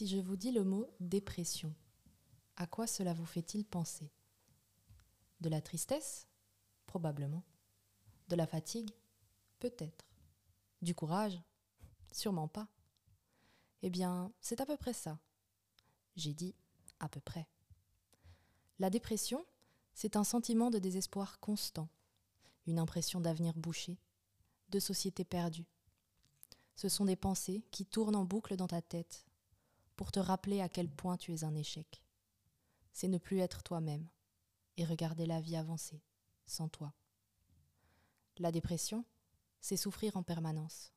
Si je vous dis le mot dépression, à quoi cela vous fait-il penser? De la tristesse? Probablement. De la fatigue? Peut-être. Du courage? Sûrement pas. Eh bien, c'est à peu près ça. J'ai dit à peu près. La dépression, c'est un sentiment de désespoir constant, une impression d'avenir bouché, de société perdue. Ce sont des pensées qui tournent en boucle dans ta tête pour te rappeler à quel point tu es un échec. C'est ne plus être toi-même et regarder la vie avancer sans toi. La dépression, c'est souffrir en permanence,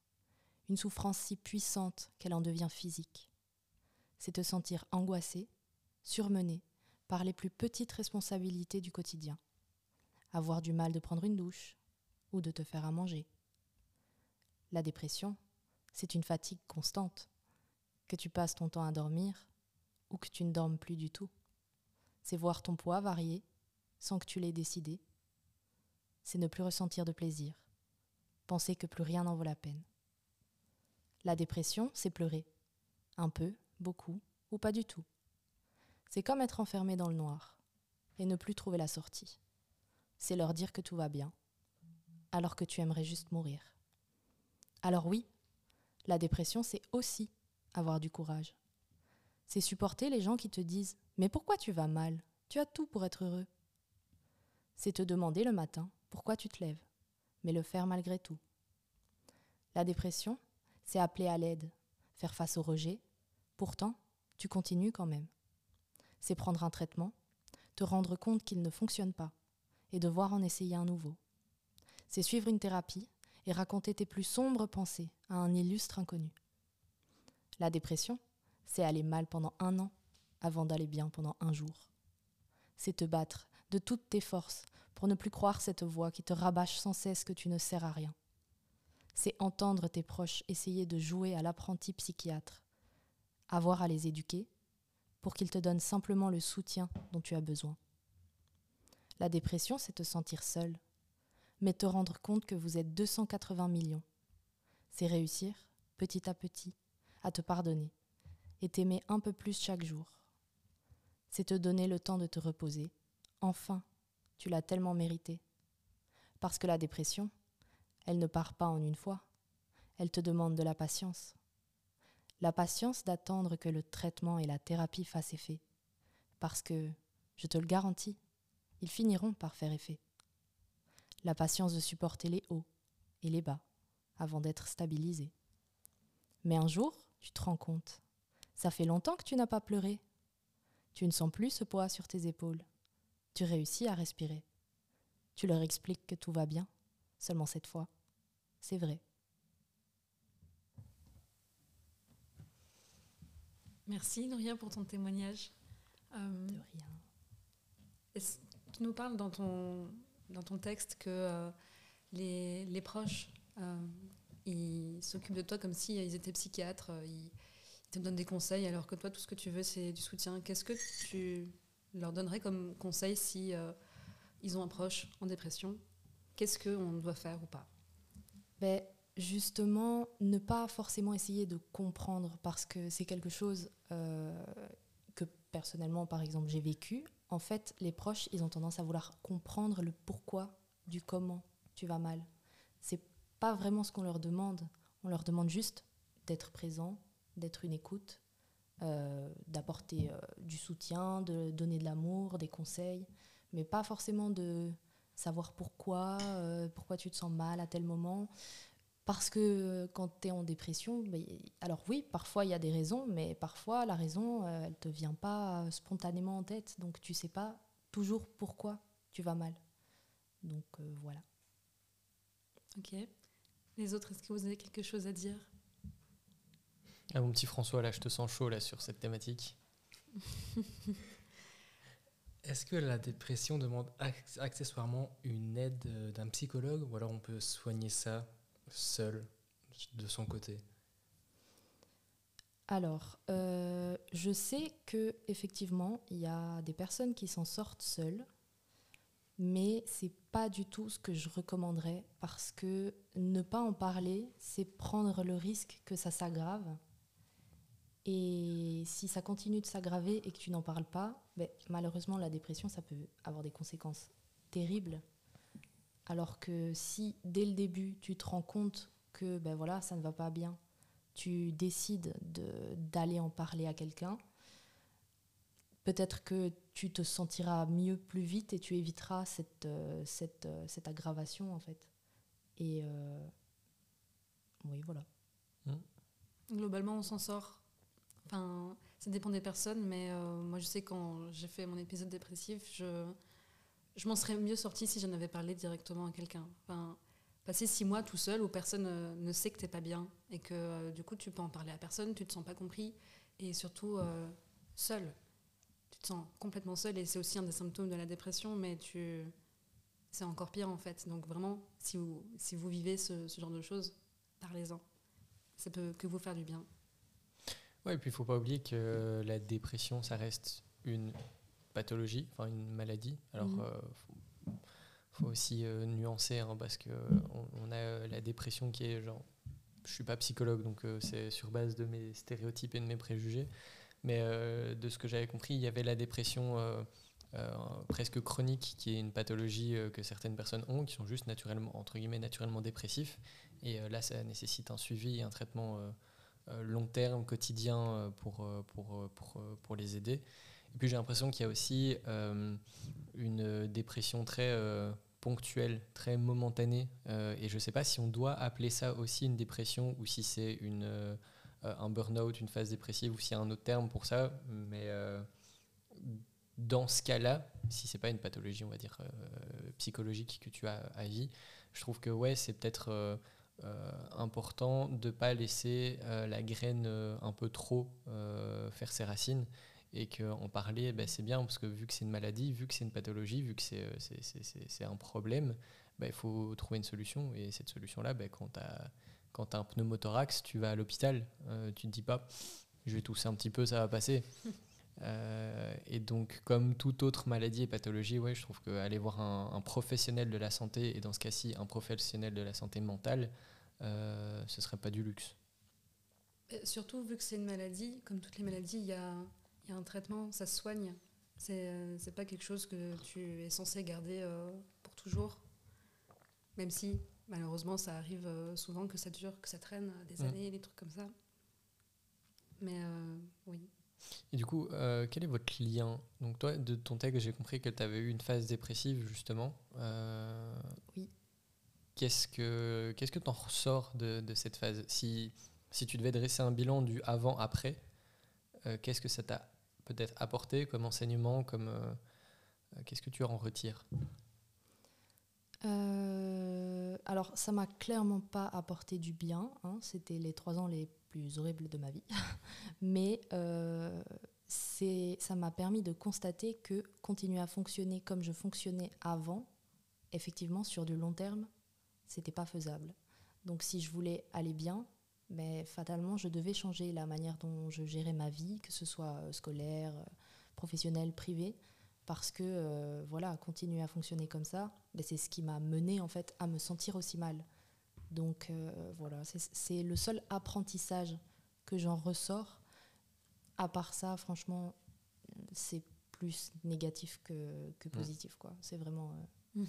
une souffrance si puissante qu'elle en devient physique. C'est te sentir angoissé, surmené par les plus petites responsabilités du quotidien. Avoir du mal de prendre une douche ou de te faire à manger. La dépression, c'est une fatigue constante, que tu passes ton temps à dormir ou que tu ne dormes plus du tout. C'est voir ton poids varier sans que tu l'aies décidé. C'est ne plus ressentir de plaisir, penser que plus rien n'en vaut la peine. La dépression, c'est pleurer. Un peu, beaucoup ou pas du tout. C'est comme être enfermé dans le noir et ne plus trouver la sortie. C'est leur dire que tout va bien, alors que tu aimerais juste mourir. Alors oui, la dépression, c'est aussi avoir du courage. C'est supporter les gens qui te disent ⁇ Mais pourquoi tu vas mal? Tu as tout pour être heureux ⁇ C'est te demander le matin pourquoi tu te lèves, mais le faire malgré tout. La dépression, c'est appeler à l'aide, faire face au rejet, pourtant, tu continues quand même. C'est prendre un traitement, te rendre compte qu'il ne fonctionne pas, et devoir en essayer un nouveau. C'est suivre une thérapie et raconter tes plus sombres pensées à un illustre inconnu. La dépression, c'est aller mal pendant un an avant d'aller bien pendant un jour. C'est te battre de toutes tes forces pour ne plus croire cette voix qui te rabâche sans cesse que tu ne sers à rien. C'est entendre tes proches essayer de jouer à l'apprenti psychiatre, avoir à les éduquer pour qu'ils te donnent simplement le soutien dont tu as besoin. La dépression, c'est te sentir seul, mais te rendre compte que vous êtes 280 millions. C'est réussir, petit à petit, à te pardonner et t'aimer un peu plus chaque jour. C'est te donner le temps de te reposer. Enfin, tu l'as tellement mérité. Parce que la dépression, elle ne part pas en une fois. Elle te demande de la patience. La patience d'attendre que le traitement et la thérapie fassent effet. Parce que, je te le garantis, ils finiront par faire effet. La patience de supporter les hauts et les bas avant d'être stabilisé. Mais un jour, tu te rends compte. Ça fait longtemps que tu n'as pas pleuré. Tu ne sens plus ce poids sur tes épaules. Tu réussis à respirer. Tu leur expliques que tout va bien, seulement cette fois. C'est vrai. Merci Nouria pour ton témoignage. Euh, De rien. Tu nous parles dans ton, dans ton texte que euh, les, les, proches euh, ils s'occupent de toi comme s'ils ils étaient psychiatres, euh, ils, te donnent des conseils alors que toi, tout ce que tu veux, c'est du soutien. Qu'est-ce que tu leur donnerais comme conseil si euh, ils ont un proche en dépression? Qu'est-ce qu'on doit faire ou pas? Ben, Justement, ne pas forcément essayer de comprendre parce que c'est quelque chose euh, que personnellement, par exemple, j'ai vécu. En fait, les proches, ils ont tendance à vouloir comprendre le pourquoi du comment tu vas mal. C'est pas vraiment ce qu'on leur demande. On leur demande juste d'être présent, d'être une écoute, euh, d'apporter euh, du soutien, de donner de l'amour, des conseils, mais pas forcément de savoir pourquoi, euh, pourquoi tu te sens mal à tel moment. Parce que quand tu es en dépression, ben, alors oui, parfois il y a des raisons, mais parfois la raison, elle ne te vient pas spontanément en tête, donc tu sais pas toujours pourquoi tu vas mal. Donc voilà. Ok. Les autres, est-ce que vous avez quelque chose à dire? Ah, Mon petit François, là, je te sens chaud là, sur cette thématique. Est-ce que la dépression demande accessoirement une aide euh, d'un psychologue ou alors on peut soigner ça seul, de son côté? Alors, euh, je sais que effectivement, il y a des personnes qui s'en sortent seules, mais c'est pas du tout ce que je recommanderais parce que ne pas en parler, c'est prendre le risque que ça s'aggrave. Et si ça continue de s'aggraver et que tu n'en parles pas, ben, malheureusement, la dépression, ça peut avoir des conséquences terribles. Alors que si, dès le début, tu te rends compte que ben voilà, ça ne va pas bien, tu décides d'aller en parler à quelqu'un, peut-être que tu te sentiras mieux plus vite et tu éviteras cette, euh, cette, euh, cette aggravation, en fait. Et euh, oui, voilà. Mmh. Globalement, on s'en sort. Enfin, ça dépend des personnes, mais moi, je sais quand j'ai fait mon épisode dépressif, je, je m'en serais mieux sortie si j'en avais parlé directement à quelqu'un. Enfin, passer six mois tout seul où personne ne sait que t'es pas bien et que du coup, tu peux en parler à personne, tu te sens pas compris et surtout seul te sens complètement seul et c'est aussi un des symptômes de la dépression, mais tu c'est encore pire en fait. Donc vraiment, si vous, si vous vivez ce, genre de choses, parlez-en. Ça peut que vous faire du bien. Ouais, et puis il faut pas oublier que la dépression, ça reste une pathologie, enfin une maladie. Alors, il mhm. euh, faut, aussi euh, nuancer hein, parce que on, a la dépression qui est genre, je suis pas psychologue, donc euh, c'est sur base de mes stéréotypes et de mes préjugés. Mais euh, de ce que j'avais compris, il y avait la dépression euh, euh, presque chronique, qui est une pathologie que certaines personnes ont, qui sont juste naturellement, entre guillemets, naturellement dépressifs. Et là, ça nécessite un suivi et un traitement long terme, quotidien, pour, pour, pour, les aider. Et puis j'ai l'impression qu'il y a aussi une dépression très ponctuelle, très momentanée. et je ne sais pas si on doit appeler ça aussi une dépression ou si c'est une un burn-out, une phase dépressive, ou s'il y a un autre terme pour ça. Mais euh, dans ce cas-là, si c'est pas une pathologie, on va dire, euh, psychologique que tu as à vie, je trouve que ouais, c'est peut-être important de ne pas laisser la graine un peu trop faire ses racines et qu'en parler, ben, c'est bien parce que vu que c'est une maladie, vu que c'est une pathologie, vu que c'est un problème, ben, il faut trouver une solution. Et cette solution-là, ben, quand tu as quand tu as un pneumothorax, tu vas à l'hôpital, euh, tu ne te dis pas, je vais tousser un petit peu, ça va passer. Euh, et donc, comme toute autre maladie et pathologie, ouais, je trouve qu'aller voir un, professionnel de la santé, et dans ce cas-ci, un professionnel de la santé mentale, euh, ce ne serait pas du luxe. surtout, vu que c'est une maladie, comme toutes les maladies, il y a, y a, un traitement, ça se soigne. C'est n'est pas quelque chose que tu es censé garder pour toujours. Même si malheureusement, ça arrive euh, souvent que ça dure, que ça traîne des mm. années, des trucs comme ça. Mais euh, oui. Et du coup, euh, quel est votre lien? Donc toi, de ton texte, j'ai compris que tu avais eu une phase dépressive, justement. oui. Qu'est-ce que qu'est-ce que t'en ressors de, de, cette phase? Si, si tu devais dresser un bilan du avant-après, qu'est-ce que ça t'a peut-être apporté comme enseignement comme, Qu'est-ce que tu en retires? Euh, alors, ça m'a clairement pas apporté du bien. Hein. C'était les trois ans les plus horribles de ma vie. Mais euh, ça m'a permis de constater que continuer à fonctionner comme je fonctionnais avant, effectivement, sur du long terme, c'était pas faisable. Donc, si je voulais aller bien, mais fatalement, je devais changer la manière dont je gérais ma vie, que ce soit euh, scolaire, professionnelle, privée parce que euh, voilà, continuer à fonctionner comme ça, ben, c'est ce qui m'a mené en fait à me sentir aussi mal. Donc euh, voilà, c'est le seul apprentissage que j'en ressors. À part ça, franchement, c'est plus négatif que, que positif. quoi. C'est vraiment. Euh,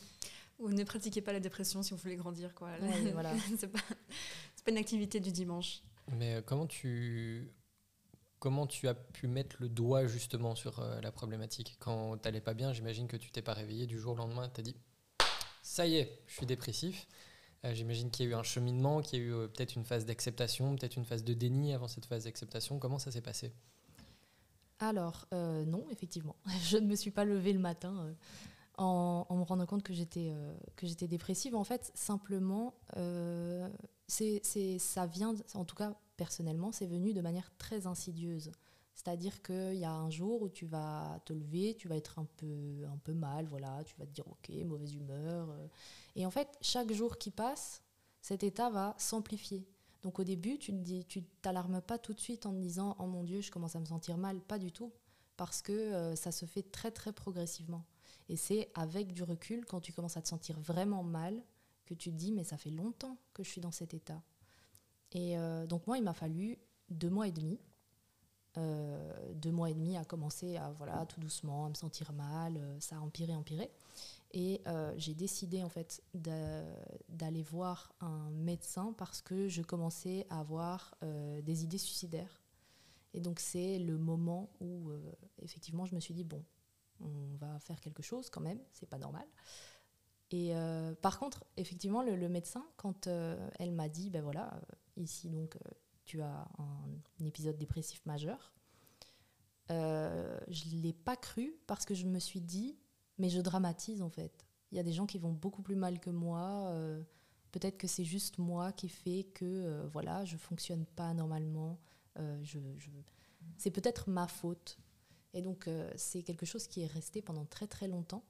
Ou ne pratiquez pas la dépression si vous voulez grandir. quoi. voilà. c'est pas, pas une activité du dimanche. Mais comment tu comment tu as pu mettre le doigt justement sur euh, la problématique? Quand tu n'allais pas bien, j'imagine que tu t'es pas réveillé du jour au lendemain, tu as dit ça y est, je suis dépressif. Euh, j'imagine qu'il y a eu un cheminement, qu'il y a eu euh, peut-être une phase d'acceptation, peut-être une phase de déni avant cette phase d'acceptation. Comment ça s'est passé? Alors, non, effectivement. Je ne me suis pas levée le matin en, me rendant compte que j'étais que j'étais dépressive. En fait, simplement, c'est ça vient, en tout cas personnellement, c'est venu de manière très insidieuse. C'est-à-dire qu'il y a un jour où tu vas te lever, tu vas être un peu, un peu mal, voilà, tu vas te dire ok, mauvaise humeur. Euh. Et en fait, chaque jour qui passe, cet état va s'amplifier. Donc au début, tu ne t'alarmes pas tout de suite en te disant oh mon Dieu, je commence à me sentir mal, pas du tout, parce que euh, ça se fait très très progressivement. Et c'est avec du recul, quand tu commences à te sentir vraiment mal, que tu te dis mais ça fait longtemps que je suis dans cet état. Et euh, donc moi, il m'a fallu deux mois et demi euh, deux mois et demi à commencer à, voilà, tout doucement, à me sentir mal. ça a empiré, empiré. Et j'ai décidé en fait d'aller voir un médecin parce que je commençais à avoir des idées suicidaires. Et donc c'est le moment où effectivement je me suis dit bon, on va faire quelque chose quand même, c'est pas normal. Et euh, par contre, effectivement, le, médecin, quand euh, elle m'a dit, ben voilà, euh, ici donc tu as un, épisode dépressif majeur, je ne l'ai pas cru parce que je me suis dit, mais je dramatise en fait. Il y a des gens qui vont beaucoup plus mal que moi. Peut-être que c'est juste moi qui fait que voilà, je fonctionne pas normalement. c'est peut-être ma faute. Et donc, c'est quelque chose qui est resté pendant très très longtemps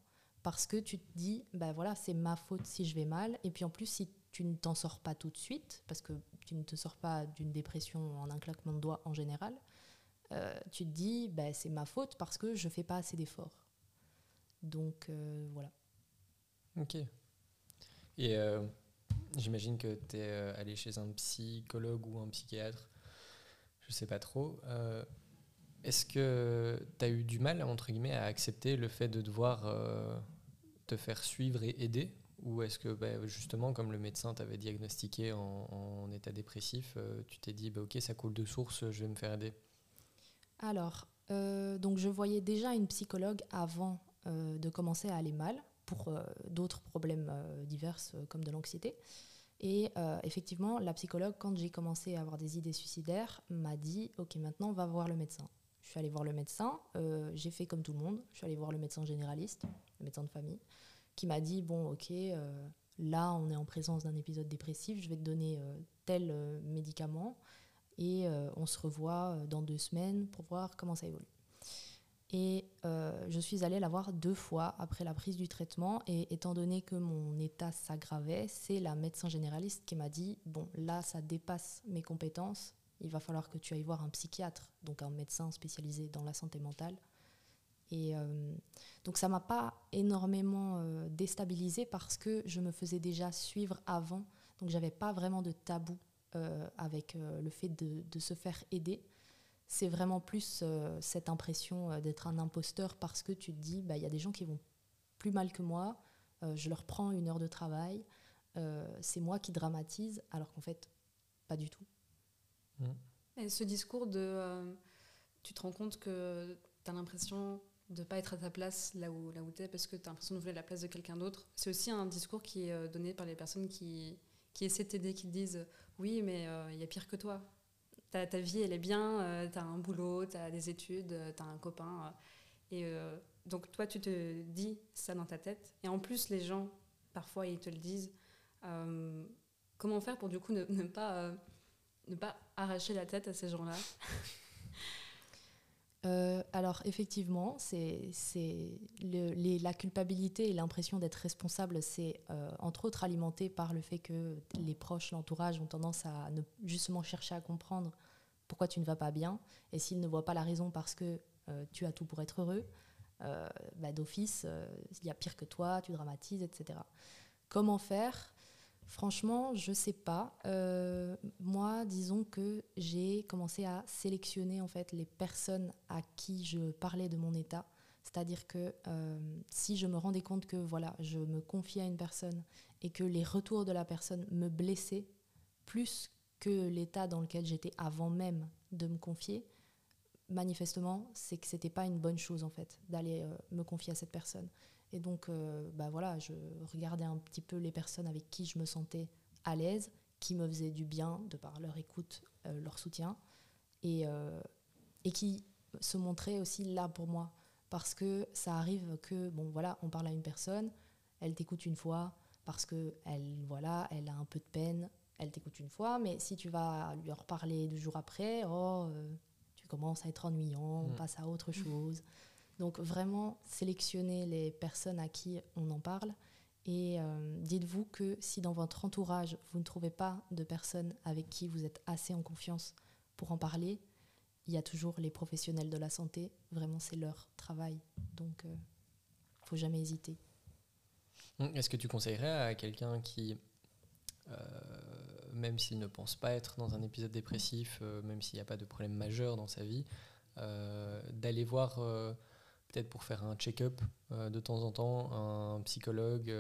parce que tu te dis, ben voilà, c'est ma faute si je vais mal. Et puis en plus, si tu ne t'en sors pas tout de suite, parce que tu ne te sors pas d'une dépression en un claquement de doigts en général, euh, tu te dis, ben, c'est ma faute parce que je fais pas assez d'efforts. Donc euh, voilà. Ok. Et euh, j'imagine que tu es allé chez un psychologue ou un psychiatre, je ne sais pas trop. Est-ce que tu as eu du mal, entre guillemets, à accepter le fait de devoir te faire suivre et aider? Ou est-ce que bah, justement, comme le médecin t'avait diagnostiqué en, état dépressif, euh, tu t'es dit, bah, ok, ça coule de source, je vais me faire aider? Alors, euh, donc je voyais déjà une psychologue avant euh, de commencer à aller mal pour d'autres problèmes divers comme de l'anxiété. Et effectivement, la psychologue, quand j'ai commencé à avoir des idées suicidaires, m'a dit, ok, maintenant, va voir le médecin. Je suis allée voir le médecin, j'ai fait comme tout le monde, je suis allée voir le médecin généraliste, le médecin de famille qui m'a dit bon, ok, euh, là, on est en présence d'un épisode dépressif, je vais te donner euh, tel euh, médicament et on se revoit dans deux semaines pour voir comment ça évolue. Et je suis allée la voir deux fois après la prise du traitement. Et étant donné que mon état s'aggravait, c'est la médecin généraliste qui m'a dit Bon, là, ça dépasse mes compétences. Il va falloir que tu ailles voir un psychiatre, donc un médecin spécialisé dans la santé mentale, et euh, donc ça m'a pas énormément euh, déstabilisée parce que je me faisais déjà suivre avant. Donc j'avais pas vraiment de tabou euh, avec le fait de, se faire aider. C'est vraiment plus cette impression d'être un imposteur parce que tu te dis, bah, il y a des gens qui vont plus mal que moi, je leur prends une heure de travail, c'est moi qui dramatise, alors qu'en fait, pas du tout. Mmh. Et ce discours de... tu te rends compte que tu as l'impression de pas être à ta place là où, là où tu es parce que tu as l'impression de vouloir la place de quelqu'un d'autre. C'est aussi un discours qui est euh, donné par les personnes qui, qui essaient de t'aider, qui te disent Oui, mais euh, il y a pire que toi. Ta, ta vie, elle est bien, euh, tu as un boulot, tu as des études, tu as un copain. et donc, toi, tu te dis ça dans ta tête. Et en plus, les gens, parfois, ils te le disent. comment faire pour du coup ne pas, ne pas arracher la tête à ces gens-là? Euh, alors effectivement, c'est la culpabilité et l'impression d'être responsable, c'est euh, entre autres alimenté par le fait que les proches, l'entourage ont tendance à justement chercher à comprendre pourquoi tu ne vas pas bien. Et s'ils ne voient pas la raison parce que euh, tu as tout pour être heureux, bah, d'office, il y a pire que toi, tu dramatises, etc. Comment faire Franchement, je sais pas. Euh, moi, disons que j'ai commencé à sélectionner en fait les personnes à qui je parlais de mon état. C'est-à-dire que euh, si je me rendais compte que voilà, je me confiais à une personne et que les retours de la personne me blessaient plus que l'état dans lequel j'étais avant même de me confier, manifestement, c'est que c'était pas une bonne chose en fait d'aller euh, me confier à cette personne. Et donc, euh, bah voilà, je regardais un petit peu les personnes avec qui je me sentais à l'aise, qui me faisaient du bien de par leur écoute, euh, leur soutien, et, euh, et qui se montraient aussi là pour moi. Parce que ça arrive que, bon voilà, on parle à une personne, elle t'écoute une fois, parce que elle, voilà, elle a un peu de peine, elle t'écoute une fois, mais si tu vas lui reparler deux jours après, oh, tu commences à être ennuyant, on mmh. passe à autre chose. Donc vraiment sélectionnez les personnes à qui on en parle et euh, dites-vous que si dans votre entourage vous ne trouvez pas de personnes avec qui vous êtes assez en confiance pour en parler, il y a toujours les professionnels de la santé. Vraiment c'est leur travail. Donc il euh, ne faut jamais hésiter. Hum, est-ce que tu conseillerais à quelqu'un qui, euh, même s'il ne pense pas être dans un épisode dépressif, même s'il n'y a pas de problème majeur dans sa vie, d'aller voir peut-être pour faire un check-up de temps en temps un psychologue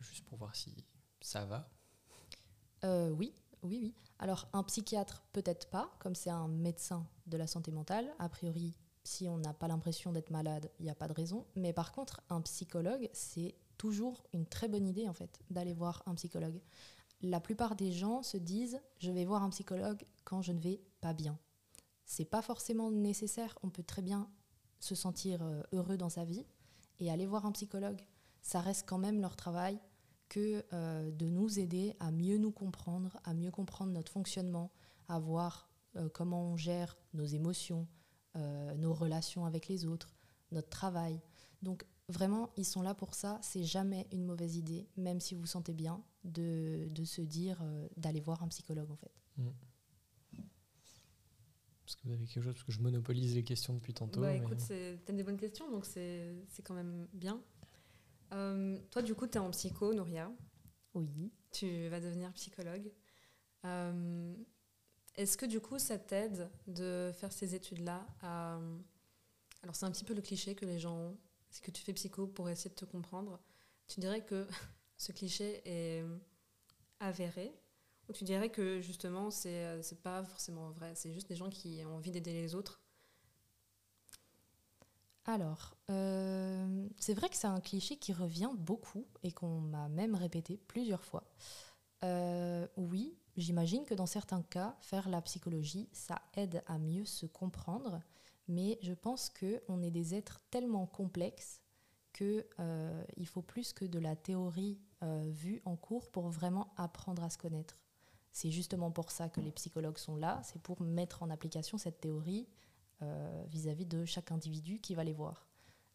juste pour voir si ça va Oui, oui, oui. Alors un psychiatre peut-être pas, comme c'est un médecin de la santé mentale. A priori, si on n'a pas l'impression d'être malade, il n'y a pas de raison. Mais par contre, un psychologue, c'est toujours une très bonne idée en fait d'aller voir un psychologue. La plupart des gens se disent je vais voir un psychologue quand je ne vais pas bien. C'est pas forcément nécessaire, on peut très bien se sentir euh, heureux dans sa vie et aller voir un psychologue. Ça reste quand même leur travail que euh, de nous aider à mieux nous comprendre, à mieux comprendre notre fonctionnement, à voir euh, comment on gère nos émotions, nos relations avec les autres, notre travail. Donc vraiment, ils sont là pour ça. C'est jamais une mauvaise idée, même si vous vous sentez bien, de, de se dire d'aller voir un psychologue en fait. Mmh. Parce que vous avez quelque chose, parce que je monopolise les questions depuis tantôt. Bah, écoute, t'as des bonnes questions, donc c'est quand même bien. Euh, toi, du coup, tu es en psycho, Nouria. Oui. Tu vas devenir psychologue. Euh, est-ce que du coup, ça t'aide de faire ces études-là Alors, c'est un petit peu le cliché que les gens ont. C'est que tu fais psycho pour essayer de te comprendre? Tu dirais que ce cliché est avéré tu dirais que justement, c'est pas forcément vrai. C'est juste des gens qui ont envie d'aider les autres alors, euh, c'est vrai que c'est un cliché qui revient beaucoup et qu'on m'a même répété plusieurs fois. Euh, oui, j'imagine que dans certains cas, faire la psychologie, ça aide à mieux se comprendre, mais je pense qu'on est des êtres tellement complexes qu'il euh, faut plus que de la théorie vue en cours pour vraiment apprendre à se connaître. C'est justement pour ça que les psychologues sont là, c'est pour mettre en application cette théorie euh, vis-à-vis de chaque individu qui va les voir.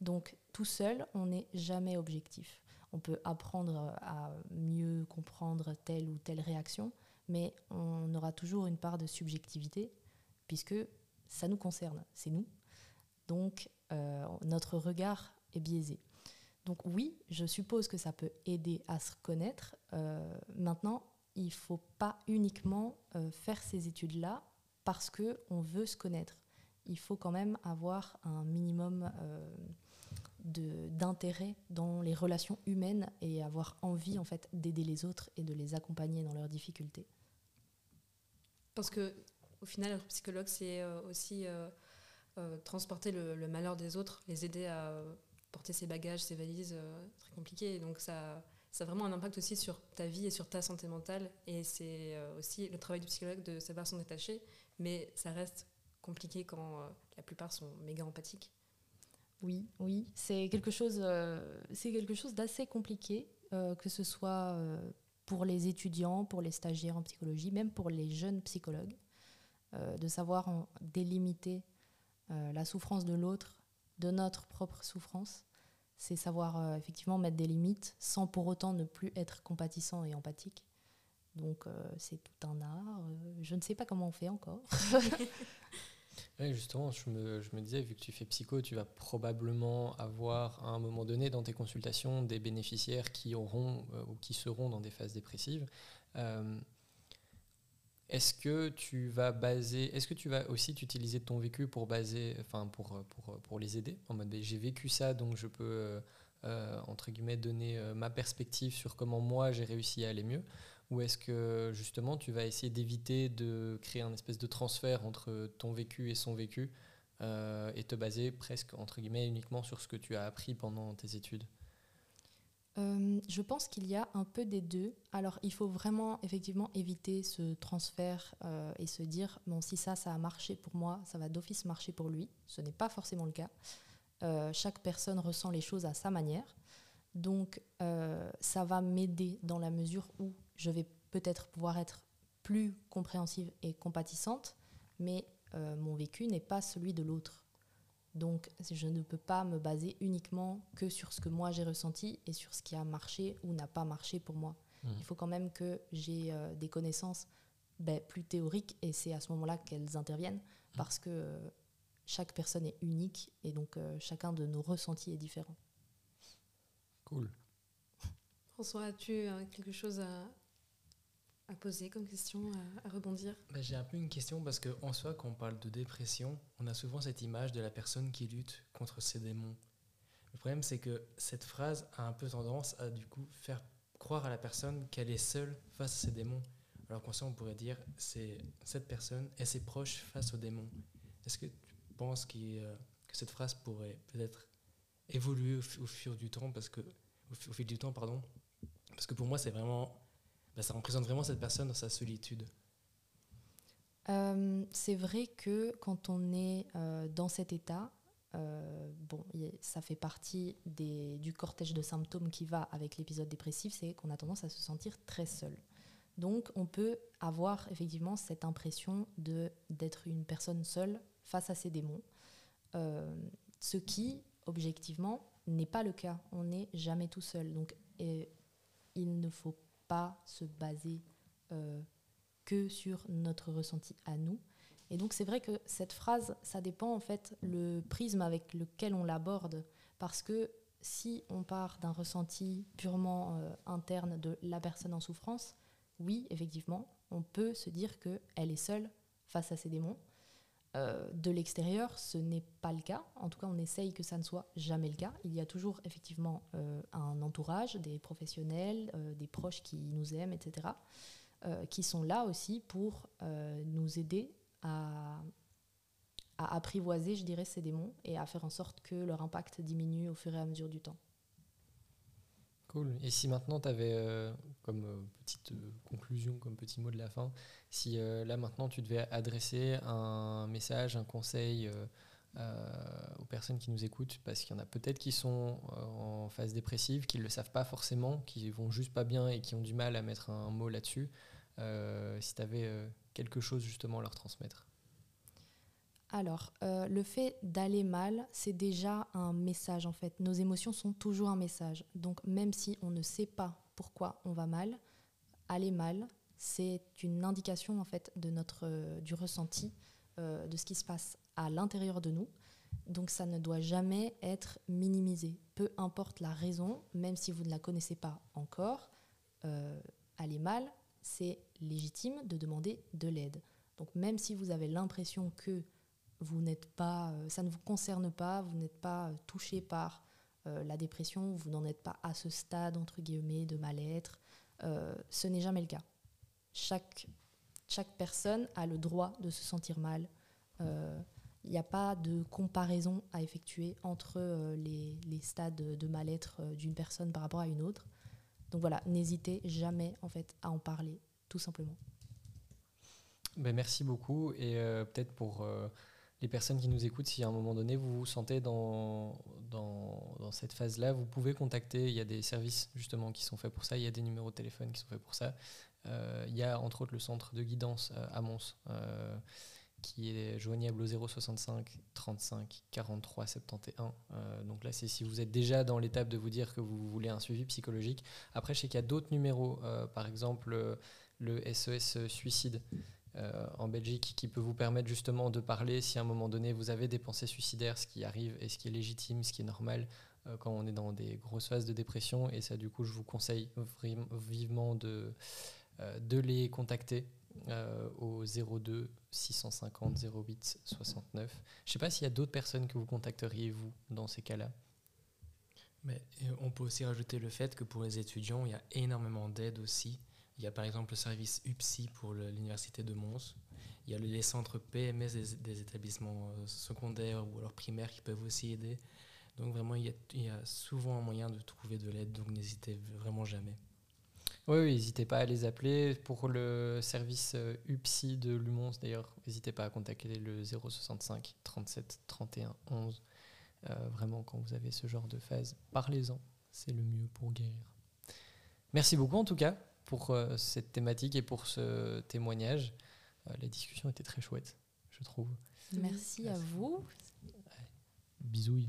Donc tout seul, on n'est jamais objectif. On peut apprendre à mieux comprendre telle ou telle réaction, mais on aura toujours une part de subjectivité, puisque ça nous concerne, c'est nous. Donc euh, notre regard est biaisé. Donc oui, je suppose que ça peut aider à se connaître. Euh, maintenant, il ne faut pas uniquement faire ces études-là parce qu'on veut se connaître il faut quand même avoir un minimum euh, d'intérêt dans les relations humaines et avoir envie en fait d'aider les autres et de les accompagner dans leurs difficultés. Parce que au final, être psychologue, c'est euh, aussi euh, transporter le, malheur des autres, les aider à porter ses bagages, ses valises, très compliqué. donc ça, ça a vraiment un impact aussi sur ta vie et sur ta santé mentale. Et c'est aussi le travail du psychologue de savoir s'en détacher, mais ça reste compliqué quand euh, la plupart sont méga empathiques. Oui, oui, c'est quelque chose, euh, c'est quelque chose d'assez compliqué, euh, que ce soit pour les étudiants, pour les stagiaires en psychologie, même pour les jeunes psychologues, de savoir délimiter la souffrance de l'autre, de notre propre souffrance. C'est savoir effectivement mettre des limites sans pour autant ne plus être compatissant et empathique. Donc c'est tout un art. je ne sais pas comment on fait encore. Oui, justement, je me, je me, disais, vu que tu fais psycho, tu vas probablement avoir à un moment donné dans tes consultations des bénéficiaires qui auront euh, ou qui seront dans des phases dépressives. Euh, est-ce que tu vas baser, est-ce que tu vas aussi utiliser ton vécu pour baser, enfin pour, les aider en mode ben, j'ai vécu ça donc je peux euh, entre guillemets donner ma perspective sur comment moi j'ai réussi à aller mieux? Ou est-ce que justement tu vas essayer d'éviter de créer un espèce de transfert entre ton vécu et son vécu euh, et te baser presque uniquement sur ce que tu as appris pendant tes études? Euh, je pense qu'il y a un peu des deux. Alors, il faut vraiment effectivement éviter ce transfert euh, et se dire bon, si ça, ça a marché pour moi, ça va d'office marcher pour lui. Ce n'est pas forcément le cas. chaque personne ressent les choses à sa manière. Donc, ça va m'aider dans la mesure où je vais peut-être pouvoir être plus compréhensive et compatissante, mais euh, mon vécu n'est pas celui de l'autre. Donc je ne peux pas me baser uniquement que sur ce que moi j'ai ressenti et sur ce qui a marché ou n'a pas marché pour moi. Mmh. Il faut quand même que j'ai euh, des connaissances ben, plus théoriques et c'est à ce moment-là qu'elles interviennent mmh. parce que euh, chaque personne est unique et donc chacun de nos ressentis est différent. Cool. François, as-tu quelque chose à, à poser comme question, à, rebondir? Bah, J'ai un peu une question parce qu'en soi, quand on parle de dépression, on a souvent cette image de la personne qui lutte contre ses démons. Le problème, c'est que cette phrase a un peu tendance à du coup faire croire à la personne qu'elle est seule face à ses démons. Alors qu'en soi, on pourrait dire c'est cette personne et ses proches face aux démons. Est-ce que tu penses que cette phrase pourrait peut-être évoluer au, fur du temps? Parce que au, fil du temps, pardon, parce que pour moi, c'est vraiment bah, ça représente vraiment cette personne dans sa solitude. Euh, c'est vrai que quand on est euh, dans cet état, euh, bon, ça fait partie des, du cortège de symptômes qui va avec l'épisode dépressif, c'est qu'on a tendance à se sentir très seul. Donc on peut avoir effectivement cette impression de d'être une personne seule face à ses démons, ce qui objectivement n'est pas le cas. On n'est jamais tout seul. Donc il ne faut pas se baser euh, que sur notre ressenti à nous. Et donc c'est vrai que cette phrase, ça dépend en fait le prisme avec lequel on l'aborde, parce que si on part d'un ressenti purement euh, interne de la personne en souffrance, oui, effectivement, on peut se dire qu'elle est seule face à ses démons. Euh, de l'extérieur, ce n'est pas le cas. En tout cas, on essaye que ça ne soit jamais le cas. Il y a toujours effectivement euh, un entourage, des professionnels, euh, des proches qui nous aiment, etc., qui sont là aussi pour nous aider à, à, apprivoiser, je dirais, ces démons et à faire en sorte que leur impact diminue au fur et à mesure du temps. Cool. Et si maintenant tu avais euh, comme euh, petite euh, conclusion, comme petit mot de la fin, si là maintenant tu devais adresser un message, un conseil aux personnes qui nous écoutent, parce qu'il y en a peut-être qui sont en phase dépressive, qui ne le savent pas forcément, qui vont juste pas bien et qui ont du mal à mettre un mot là-dessus, si tu avais quelque chose justement à leur transmettre. Alors, euh, le fait d'aller mal, c'est déjà un message en fait. Nos émotions sont toujours un message. Donc, même si on ne sait pas pourquoi on va mal, aller mal, c'est une indication en fait de notre, euh, du ressenti, euh, de ce qui se passe à l'intérieur de nous. Donc, ça ne doit jamais être minimisé. Peu importe la raison, même si vous ne la connaissez pas encore, aller mal, c'est légitime de demander de l'aide. Donc, même si vous avez l'impression que vous n'êtes pas, euh, ça ne vous concerne pas, vous n'êtes pas euh, touché par euh, la dépression, vous n'en êtes pas à ce stade, entre guillemets, de mal-être. ce n'est jamais le cas. Chaque, chaque personne a le droit de se sentir mal. Il n'y a pas de comparaison à effectuer entre les, les, stades de mal-être d'une personne par rapport à une autre. Donc voilà, n'hésitez jamais en fait à en parler, tout simplement. Ben merci beaucoup et peut-être pour les personnes qui nous écoutent, si à un moment donné vous vous sentez dans, dans, cette phase-là, vous pouvez contacter. Il y a des services justement qui sont faits pour ça. Il y a des numéros de téléphone qui sont faits pour ça. Euh, il y a entre autres le centre de guidance euh, à Mons euh, qui est joignable au 065 35 43 71. donc là, c'est si vous êtes déjà dans l'étape de vous dire que vous voulez un suivi psychologique. Après, je sais qu'il y a d'autres numéros, par exemple le SES Suicide. Euh, en Belgique qui peut vous permettre justement de parler si à un moment donné vous avez des pensées suicidaires, ce qui arrive et ce qui est légitime, ce qui est normal euh, quand on est dans des grosses phases de dépression. Et ça, du coup, je vous conseille vivement de, euh, de les contacter au 02 650 08 69. Je ne sais pas s'il y a d'autres personnes que vous contacteriez, vous, dans ces cas-là. Mais on peut aussi rajouter le fait que pour les étudiants, il y a énormément d'aide aussi il y a par exemple le service UPSI pour l'université de Mons. Il y a les centres PMS des, établissements euh, secondaires ou alors primaires qui peuvent aussi aider. Donc vraiment, il y a, souvent un moyen de trouver de l'aide, donc n'hésitez vraiment jamais. Oui, n'hésitez pas à les appeler. Pour le service euh, UPSI de Lumons, d'ailleurs, n'hésitez pas à contacter le 065 37 31 11. vraiment, quand vous avez ce genre de phase, parlez-en. C'est le mieux pour guérir. Merci beaucoup en tout cas pour euh, cette thématique et pour ce témoignage. Euh, la discussion était très chouette, je trouve. Merci, à vous. Bisous.